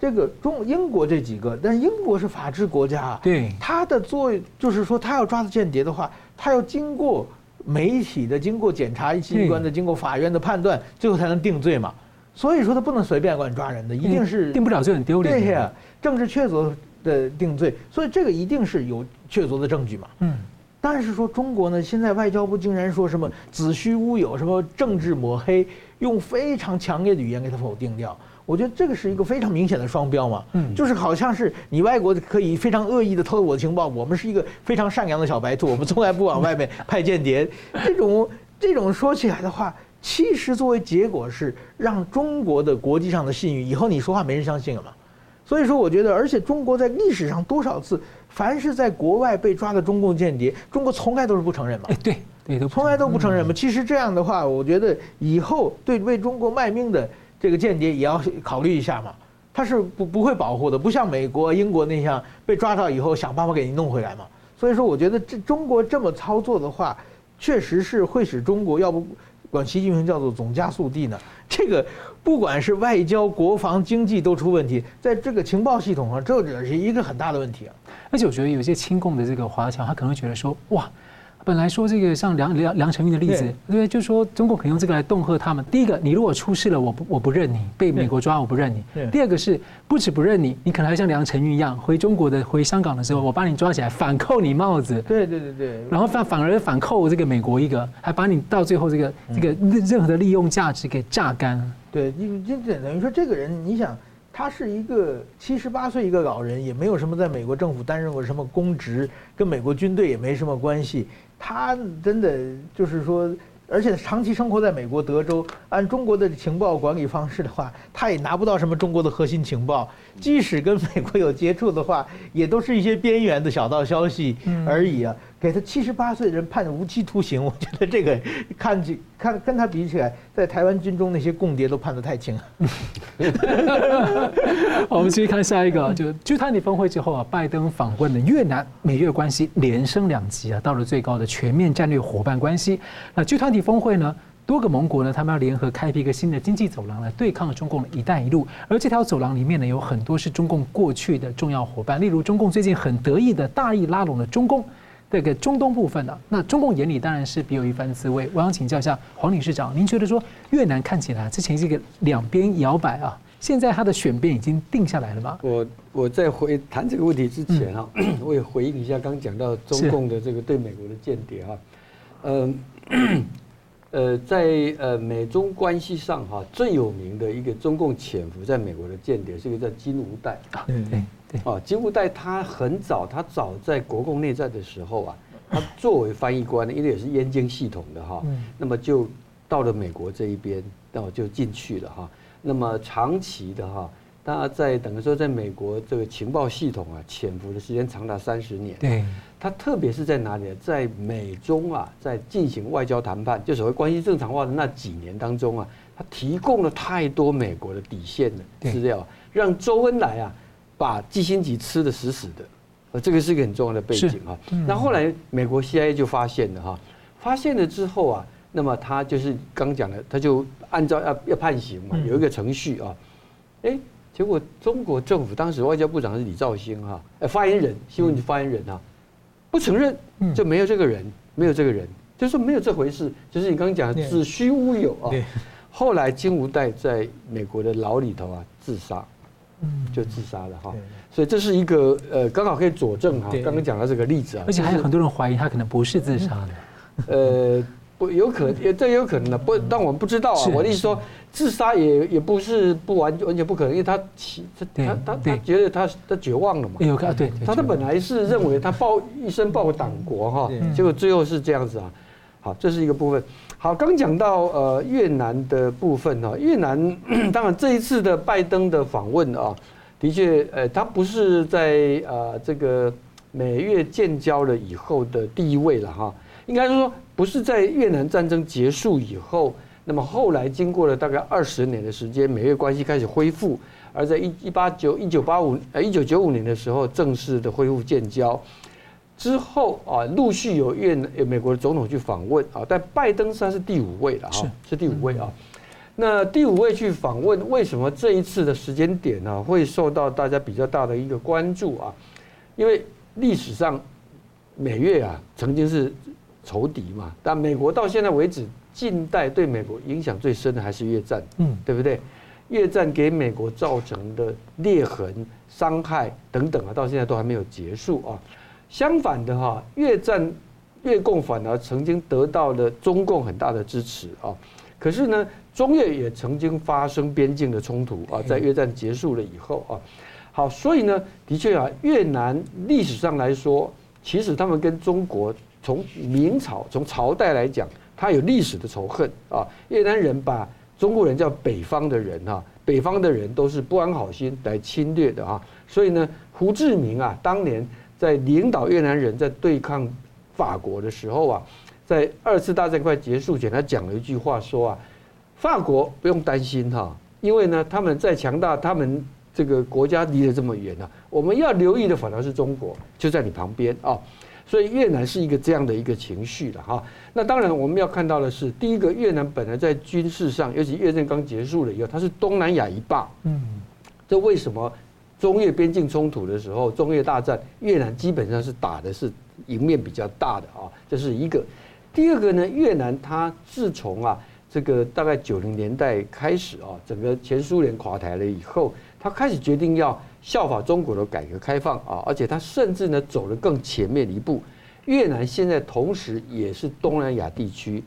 这个中英国这几个，但是英国是法治国家啊，对，他的作用就是说，他要抓的间谍的话，他要经过媒体的、经过检察机关的、经过法院的判断，最后才能定罪嘛。所以说他不能随便乱抓人的，一定是定不了罪很丢脸。对呀，政治确凿的定罪，所以这个一定是有确凿的证据嘛。嗯，但是说中国呢，现在外交部竟然说什么子虚乌有，什么政治抹黑，用非常强烈的语言给他否定掉。我觉得这个是一个非常明显的双标嘛，嗯，就是好像是你外国可以非常恶意的偷我的情报，我们是一个非常善良的小白兔，我们从来不往外面派间谍。这种这种说起来的话，其实作为结果是让中国的国际上的信誉，以后你说话没人相信了嘛。所以说，我觉得，而且中国在历史上多少次，凡是在国外被抓的中共间谍，中国从来都是不承认嘛。哎，对，对，都从来都不承认嘛。其实这样的话，我觉得以后对为中国卖命的。这个间谍也要考虑一下嘛，他是不不会保护的，不像美国、英国那样被抓到以后想办法给你弄回来嘛。所以说，我觉得这中国这么操作的话，确实是会使中国要不管习近平叫做总加速地呢。这个不管是外交、国防、经济都出问题，在这个情报系统上，这也是一个很大的问题啊。而且我觉得有些亲共的这个华侨，他可能会觉得说，哇。本来说这个像梁梁梁成运的例子，对，对，就说中国可以用这个来恫吓他们。第一个，你如果出事了，我不我不认你，被美国抓我不认你。第二个是不止不认你，你可能还像梁成运一样，回中国的回香港的时候，我把你抓起来反扣你帽子。对对对对。然后反反而反扣这个美国一个，还把你到最后这个这个任何的利用价值给榨干。对，你就等于说这个人，你想。他是一个七十八岁一个老人，也没有什么在美国政府担任过什么公职，跟美国军队也没什么关系。他真的就是说。而且长期生活在美国德州，按中国的情报管理方式的话，他也拿不到什么中国的核心情报。即使跟美国有接触的话，也都是一些边缘的小道消息而已啊。给他七十八岁的人判无期徒刑，我觉得这个看起看跟他比起来，在台湾军中那些共谍都判得太轻 了。我们继续看下一个，就 G20 峰会之后啊，拜登访问了越南，美越关系连升两级啊，到了最高的全面战略伙伴关系。那 G 团体峰会呢，多个盟国呢，他们要联合开辟一个新的经济走廊来对抗中共的一带一路，而这条走廊里面呢，有很多是中共过去的重要伙伴，例如中共最近很得意的大力拉拢的中共。这个中东部分呢，那中共眼里当然是别有一番滋味。我想请教一下黄理事长，您觉得说越南看起来之前这个两边摇摆啊，现在他的选边已经定下来了吗？我我在回谈这个问题之前哈，我也回应一下刚讲到中共的这个对美国的间谍啊，嗯。呃，在呃美中关系上哈，最有名的一个中共潜伏在美国的间谍是一个叫金无代。对对对。啊，金无代他很早，他早在国共内战的时候啊，他作为翻译官，因为也是燕京系统的哈，那么就到了美国这一边，那我就进去了哈。那么长期的哈，他在等于说在美国这个情报系统啊，潜伏的时间长达三十年。对。他特别是在哪里？在美中啊，在进行外交谈判，就所谓关系正常化的那几年当中啊，他提供了太多美国的底线的资料，让周恩来啊把季辛吉吃的死死的。呃，这个是一个很重要的背景啊。那后来美国 CIA 就发现了哈，发现了之后啊，那么他就是刚讲的，他就按照要要判刑嘛，有一个程序啊。哎，结果中国政府当时外交部长是李肇星哈，哎，发言人，新闻局发言人啊。不承认就没有这个人，没有这个人，就是说没有这回事，就是你刚刚讲的子虚乌有啊。后来金无代在美国的牢里头啊自杀，就自杀了哈。所以这是一个呃刚好可以佐证哈，刚刚讲到这个例子啊。而且还有很多人怀疑他可能不是自杀的，呃。不，有可能，也这也有可能的，不，但我们不知道啊。我的意思说，自杀也也不是不完完全不可能，因为他其他他他他觉得他他绝望了嘛。有可能，对，他他本来是认为他报一生报党国哈，结果最后是这样子啊。好，这是一个部分。好，刚讲到呃越南的部分哈，越南 当然这一次的拜登的访问啊，的确，呃，他不是在呃这个美越建交了以后的第一位了哈。应该是说，不是在越南战争结束以后，那么后来经过了大概二十年的时间，美越关系开始恢复，而在一一八九一九八五呃一九九五年的时候，正式的恢复建交之后啊，陆续有越南有美国的总统去访问啊，但拜登算是第五位了哈，是第五位啊。那第五位去访问，为什么这一次的时间点呢会受到大家比较大的一个关注啊？因为历史上美越啊曾经是。仇敌嘛，但美国到现在为止，近代对美国影响最深的还是越战，嗯，对不对？越战给美国造成的裂痕、伤害等等啊，到现在都还没有结束啊。相反的哈，越战越共反而曾经得到了中共很大的支持啊。可是呢，中越也曾经发生边境的冲突啊，在越战结束了以后啊，好，所以呢，的确啊，越南历史上来说，其实他们跟中国从明朝从朝代来讲，它有历史的仇恨啊。越南人把中国人叫北方的人哈，北方的人都是不安好心来侵略的哈。所以呢，胡志明啊，当年在领导越南人在对抗法国的时候啊。在二次大战快结束前，他讲了一句话，说啊，法国不用担心哈，因为呢，他们再强大，他们这个国家离得这么远呢，我们要留意的反而是中国，就在你旁边啊，所以越南是一个这样的一个情绪了哈。那当然我们要看到的是，第一个，越南本来在军事上，尤其越战刚结束了以后，它是东南亚一霸，嗯，这为什么中越边境冲突的时候，中越大战，越南基本上是打的是赢面比较大的啊，这是一个。第二个呢，越南它自从啊这个大概九零年代开始啊，整个前苏联垮台了以后，它开始决定要效法中国的改革开放啊，而且它甚至呢走得更前面一步。越南现在同时也是东南亚地区，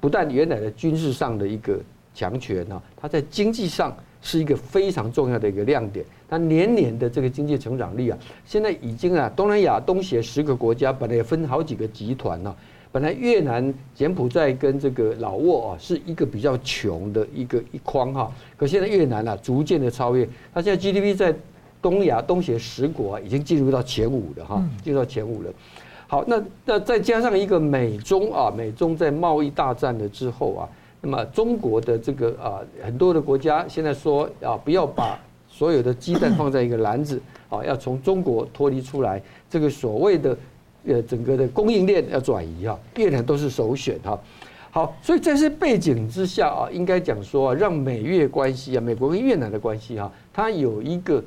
不但原来的军事上的一个强权呢，它在经济上是一个非常重要的一个亮点。它年年的这个经济成长率啊，现在已经啊东南亚东协十个国家本来也分好几个集团呢。本来越南、柬埔寨跟这个老挝啊，是一个比较穷的一个一框哈。可现在越南啊，逐渐的超越，它现在 GDP 在东亚东协十国啊，已经进入到前五了哈，进入到前五了。好，那那再加上一个美中啊，美中在贸易大战了之后啊，那么中国的这个啊，很多的国家现在说啊，不要把所有的鸡蛋放在一个篮子啊，要从中国脱离出来，这个所谓的。呃，整个的供应链要转移啊，越南都是首选哈。好，所以在这背景之下啊，应该讲说啊，让美越关系啊，美国跟越南的关系哈，它有一个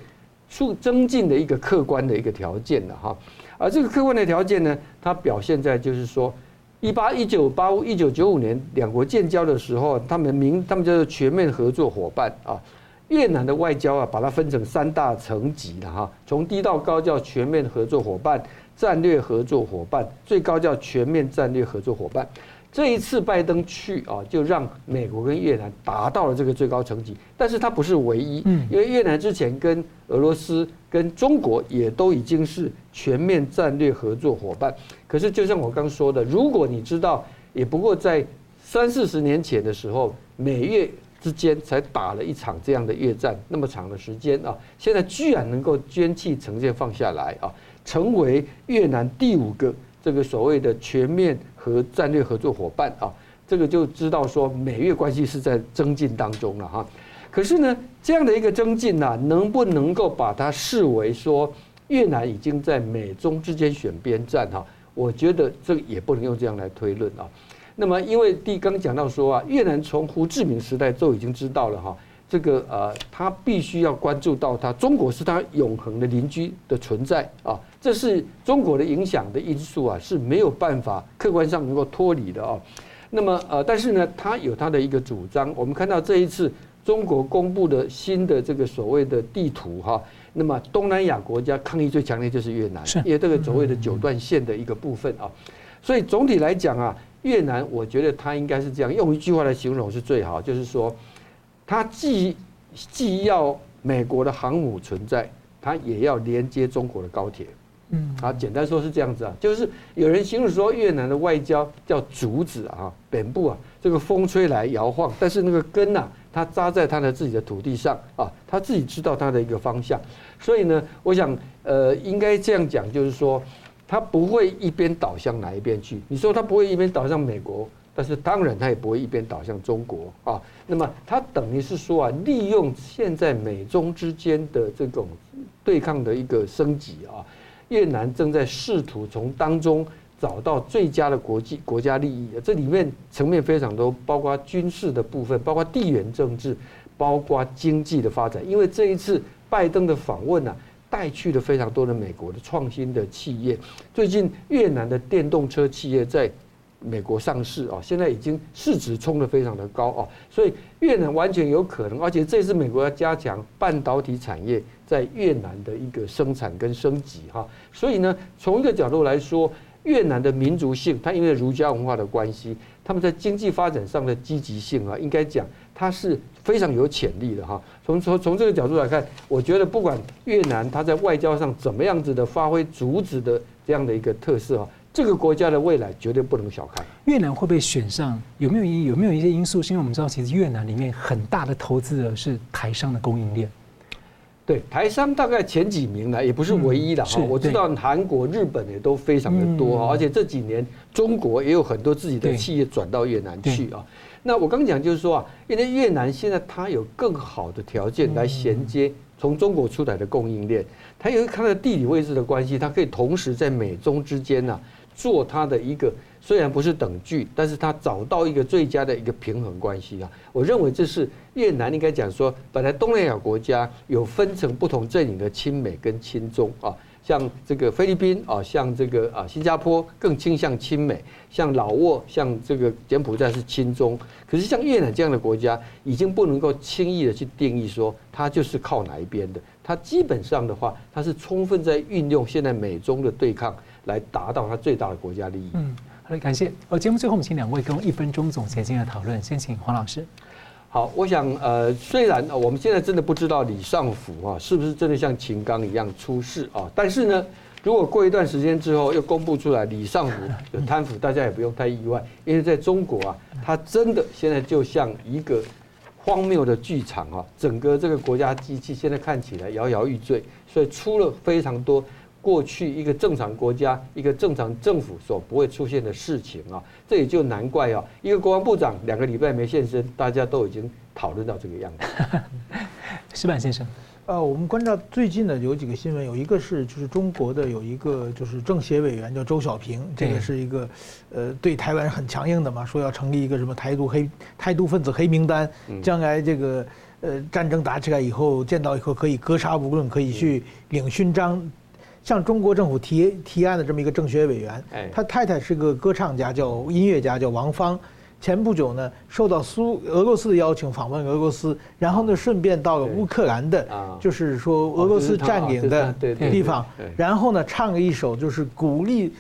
促增进的一个客观的一个条件的哈。而这个客观的条件呢，它表现在就是说，一八一九八五一九九五年两国建交的时候，他们名他们叫做全面合作伙伴啊。越南的外交啊，把它分成三大层级的哈，从低到高叫全面合作伙伴。战略合作伙伴，最高叫全面战略合作伙伴。这一次拜登去啊，就让美国跟越南达到了这个最高层级。但是它不是唯一，因为越南之前跟俄罗斯、跟中国也都已经是全面战略合作伙伴。可是就像我刚说的，如果你知道，也不过在三四十年前的时候，美越之间才打了一场这样的越战，那么长的时间啊，现在居然能够捐弃成见放下来啊。成为越南第五个这个所谓的全面和战略合作伙伴啊，这个就知道说美越关系是在增进当中了哈。可是呢，这样的一个增进呢，能不能够把它视为说越南已经在美中之间选边站哈？我觉得这也不能用这样来推论啊。那么因为第刚讲到说啊，越南从胡志明时代就已经知道了哈。这个呃，他必须要关注到他中国是他永恒的邻居的存在啊，这是中国的影响的因素啊，是没有办法客观上能够脱离的啊。那么呃，但是呢，他有他的一个主张。我们看到这一次中国公布的新的这个所谓的地图哈，那么东南亚国家抗议最强烈就是越南，因为这个所谓的九段线的一个部分啊。所以总体来讲啊，越南我觉得他应该是这样，用一句话来形容是最好，就是说。它既既要美国的航母存在，它也要连接中国的高铁。嗯，啊，简单说是这样子啊，就是有人形容说越南的外交叫竹子啊，本部啊，这个风吹来摇晃，但是那个根呐，它扎在它的自己的土地上啊，它自己知道它的一个方向。所以呢，我想呃，应该这样讲，就是说，它不会一边倒向哪一边去。你说它不会一边倒向美国？但是当然，他也不会一边倒向中国啊。那么，他等于是说啊，利用现在美中之间的这种对抗的一个升级啊，越南正在试图从当中找到最佳的国际国家利益。这里面层面非常多，包括军事的部分，包括地缘政治，包括经济的发展。因为这一次拜登的访问呢，带去了非常多的美国的创新的企业。最近越南的电动车企业在美国上市啊，现在已经市值冲得非常的高啊，所以越南完全有可能，而且这次美国要加强半导体产业在越南的一个生产跟升级哈，所以呢，从一个角度来说，越南的民族性，它因为儒家文化的关系，他们在经济发展上的积极性啊，应该讲它是非常有潜力的哈。从从从这个角度来看，我觉得不管越南它在外交上怎么样子的发挥竹子的这样的一个特色啊，这个国家的未来绝对不能小看。越南会被选上，有没有有没有一些因素？是因为我们知道，其实越南里面很大的投资额是台商的供应链。对台商大概前几名呢，也不是唯一的哈。我知道韩国、日本也都非常的多哈，而且这几年中国也有很多自己的企业转到越南去啊。那我刚讲就是说啊，因为越南现在它有更好的条件来衔接从中国出来的供应链，它有它的地理位置的关系，它可以同时在美中之间呢做它的一个。虽然不是等距，但是他找到一个最佳的一个平衡关系啊。我认为这是越南应该讲说，本来东南亚国家有分成不同阵营的亲美跟亲中啊，像这个菲律宾啊，像这个啊新加坡更倾向亲美，像老挝，像这个柬埔寨是亲中。可是像越南这样的国家，已经不能够轻易的去定义说它就是靠哪一边的。它基本上的话，它是充分在运用现在美中的对抗来达到它最大的国家利益。好，感谢。呃，节目最后我们请两位跟我一分钟总结今天的讨论。先请黄老师。好，我想呃，虽然我们现在真的不知道李尚福啊是不是真的像秦刚一样出事啊，但是呢，如果过一段时间之后又公布出来李尚福 有贪腐，大家也不用太意外，因为在中国啊，他真的现在就像一个荒谬的剧场啊，整个这个国家机器现在看起来摇摇欲坠，所以出了非常多。过去一个正常国家、一个正常政府所不会出现的事情啊，这也就难怪啊。一个国防部长两个礼拜没现身，大家都已经讨论到这个样子。石板先生，呃，我们观察最近呢有几个新闻，有一个是就是中国的有一个就是政协委员叫周小平，这个是一个呃对台湾很强硬的嘛，说要成立一个什么台独黑台独分子黑名单，将来这个呃战争打起来以后，见到以后可以格杀勿论，可以去领勋章。向中国政府提提案的这么一个政协委员，他太太是个歌唱家，叫音乐家，叫王芳。前不久呢，受到苏俄罗斯的邀请访问俄罗斯，然后呢，顺便到了乌克兰的，就是说俄罗斯占领的地方，然后呢，唱了一首就是鼓励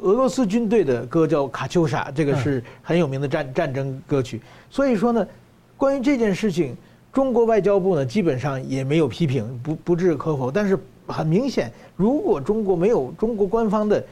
俄罗斯军队的歌，叫《卡秋莎》，这个是很有名的战战争歌曲。所以说呢，关于这件事情，中国外交部呢，基本上也没有批评，不不置可否，但是。很明显，如果中国没有中国官方的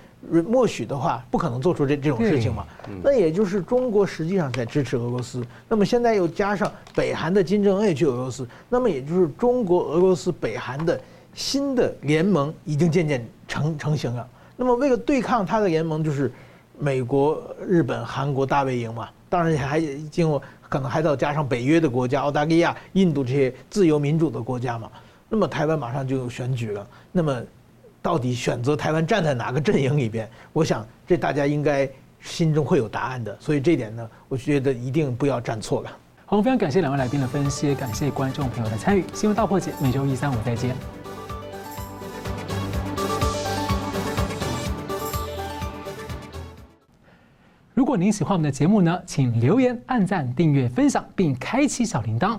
默许的话，不可能做出这这种事情嘛。那也就是中国实际上在支持俄罗斯。那么现在又加上北韩的金正恩也去俄罗斯，那么也就是中国、俄罗斯、北韩的新的联盟已经渐渐成成型了。那么为了对抗他的联盟，就是美国、日本、韩国大本营嘛。当然还经过可能还要加上北约的国家，澳大利亚、印度这些自由民主的国家嘛。那么台湾马上就有选举了，那么到底选择台湾站在哪个阵营里边？我想这大家应该心中会有答案的。所以这点呢，我觉得一定不要站错了。好，非常感谢两位来宾的分析，感谢观众朋友的参与。新闻大破解每周一、三、五再见。如果您喜欢我们的节目呢，请留言、按赞、订阅、分享，并开启小铃铛。